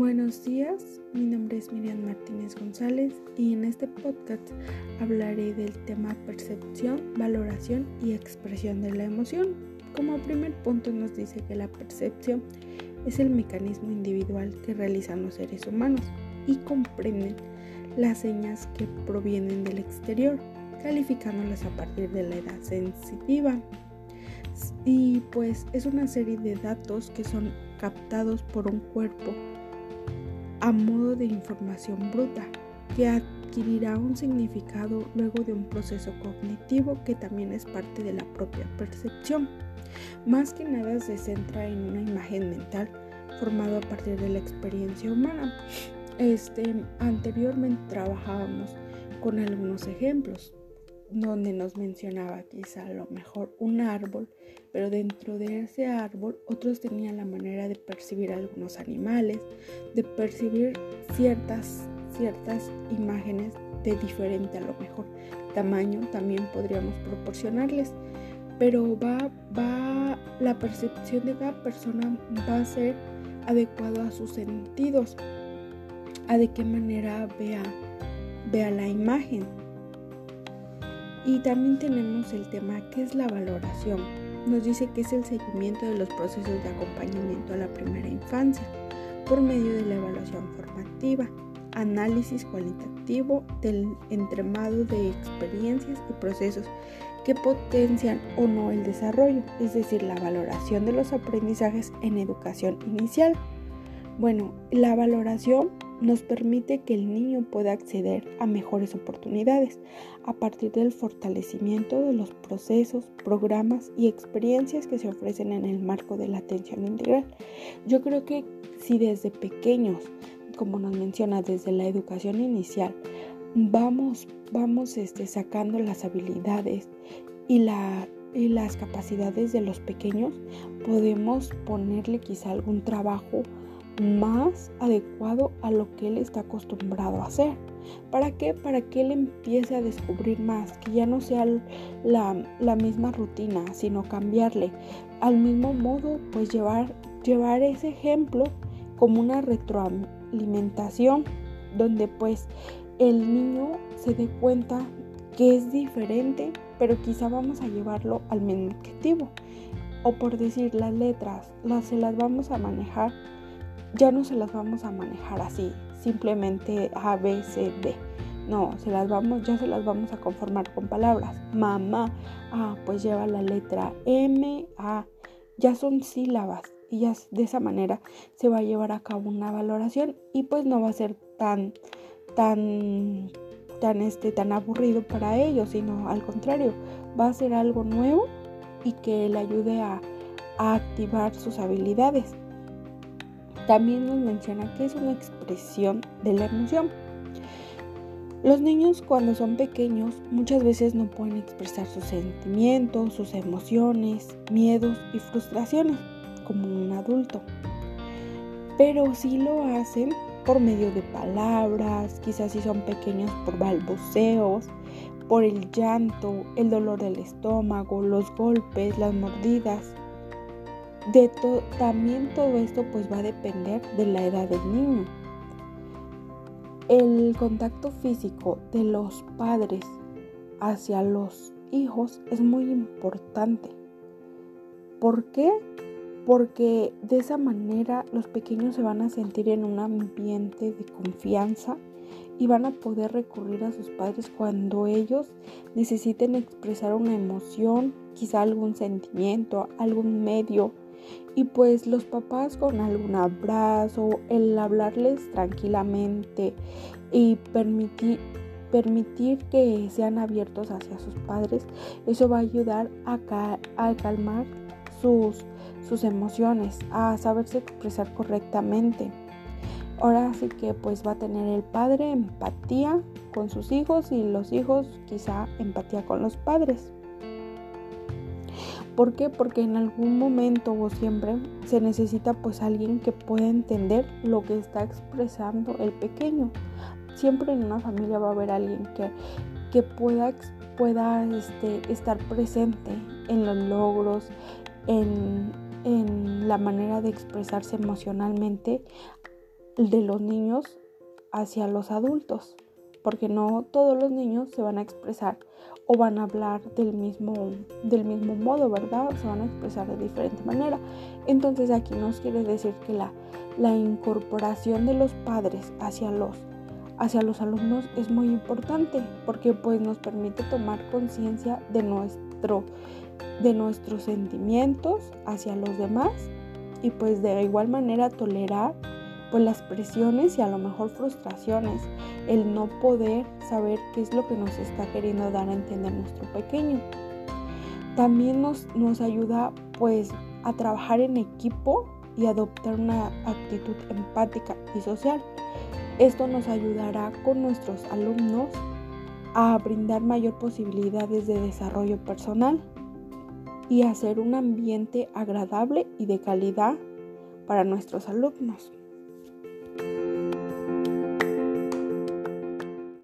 Buenos días, mi nombre es Miriam Martínez González y en este podcast hablaré del tema percepción, valoración y expresión de la emoción. Como primer punto nos dice que la percepción es el mecanismo individual que realizan los seres humanos y comprenden las señas que provienen del exterior, calificándolas a partir de la edad sensitiva. Y pues es una serie de datos que son captados por un cuerpo a modo de información bruta que adquirirá un significado luego de un proceso cognitivo que también es parte de la propia percepción. Más que nada se centra en una imagen mental formada a partir de la experiencia humana. Este, anteriormente trabajábamos con algunos ejemplos donde nos mencionaba quizá a lo mejor un árbol, pero dentro de ese árbol otros tenían la manera de percibir algunos animales, de percibir ciertas, ciertas imágenes de diferente a lo mejor tamaño también podríamos proporcionarles, pero va, va, la percepción de cada persona va a ser adecuado a sus sentidos, a de qué manera vea, vea la imagen. Y también tenemos el tema que es la valoración. Nos dice que es el seguimiento de los procesos de acompañamiento a la primera infancia por medio de la evaluación formativa, análisis cualitativo del entremado de experiencias y procesos que potencian o no el desarrollo, es decir, la valoración de los aprendizajes en educación inicial. Bueno, la valoración nos permite que el niño pueda acceder a mejores oportunidades a partir del fortalecimiento de los procesos, programas y experiencias que se ofrecen en el marco de la atención integral. Yo creo que si desde pequeños, como nos menciona, desde la educación inicial, vamos, vamos este, sacando las habilidades y, la, y las capacidades de los pequeños, podemos ponerle quizá algún trabajo más adecuado a lo que él está acostumbrado a hacer. ¿Para qué? Para que él empiece a descubrir más, que ya no sea la, misma rutina, sino cambiarle. Al mismo modo, pues llevar, llevar ese ejemplo como una retroalimentación, donde pues el niño se dé cuenta que es diferente, pero quizá vamos a llevarlo al mismo objetivo. O por decir las letras, las, se las vamos a manejar ya no se las vamos a manejar así, simplemente A, B, C, D. No, se las vamos, ya se las vamos a conformar con palabras. Mamá, ah, pues lleva la letra M, A. Ya son sílabas y ya de esa manera se va a llevar a cabo una valoración y pues no va a ser tan, tan, tan, este, tan aburrido para ellos, sino al contrario, va a ser algo nuevo y que le ayude a, a activar sus habilidades. También nos menciona que es una expresión de la emoción. Los niños cuando son pequeños muchas veces no pueden expresar sus sentimientos, sus emociones, miedos y frustraciones como un adulto. Pero sí lo hacen por medio de palabras, quizás si son pequeños por balbuceos, por el llanto, el dolor del estómago, los golpes, las mordidas, de también todo esto pues va a depender de la edad del niño. El contacto físico de los padres hacia los hijos es muy importante. ¿Por qué? Porque de esa manera los pequeños se van a sentir en un ambiente de confianza y van a poder recurrir a sus padres cuando ellos necesiten expresar una emoción, quizá algún sentimiento, algún medio y pues los papás con algún abrazo, el hablarles tranquilamente y permitir, permitir que sean abiertos hacia sus padres, eso va a ayudar a, calmar sus, sus emociones, a saberse expresar correctamente. Ahora sí que pues va a tener el padre empatía con sus hijos y los hijos quizá empatía con los padres. ¿Por qué? Porque en algún momento o siempre se necesita pues alguien que pueda entender lo que está expresando el pequeño. Siempre en una familia va a haber alguien que, que pueda, pueda este, estar presente en los logros, en, en la manera de expresarse emocionalmente de los niños hacia los adultos, porque no todos los niños se van a expresar o van a hablar del mismo, del mismo modo, ¿verdad? Se van a expresar de diferente manera. Entonces aquí nos quiere decir que la, la incorporación de los padres hacia los, hacia los alumnos es muy importante porque pues nos permite tomar conciencia de, nuestro, de nuestros sentimientos hacia los demás y pues de igual manera tolerar pues las presiones y a lo mejor frustraciones, el no poder saber qué es lo que nos está queriendo dar a entender nuestro pequeño. También nos, nos ayuda pues a trabajar en equipo y adoptar una actitud empática y social. Esto nos ayudará con nuestros alumnos a brindar mayor posibilidades de desarrollo personal y hacer un ambiente agradable y de calidad para nuestros alumnos. thank you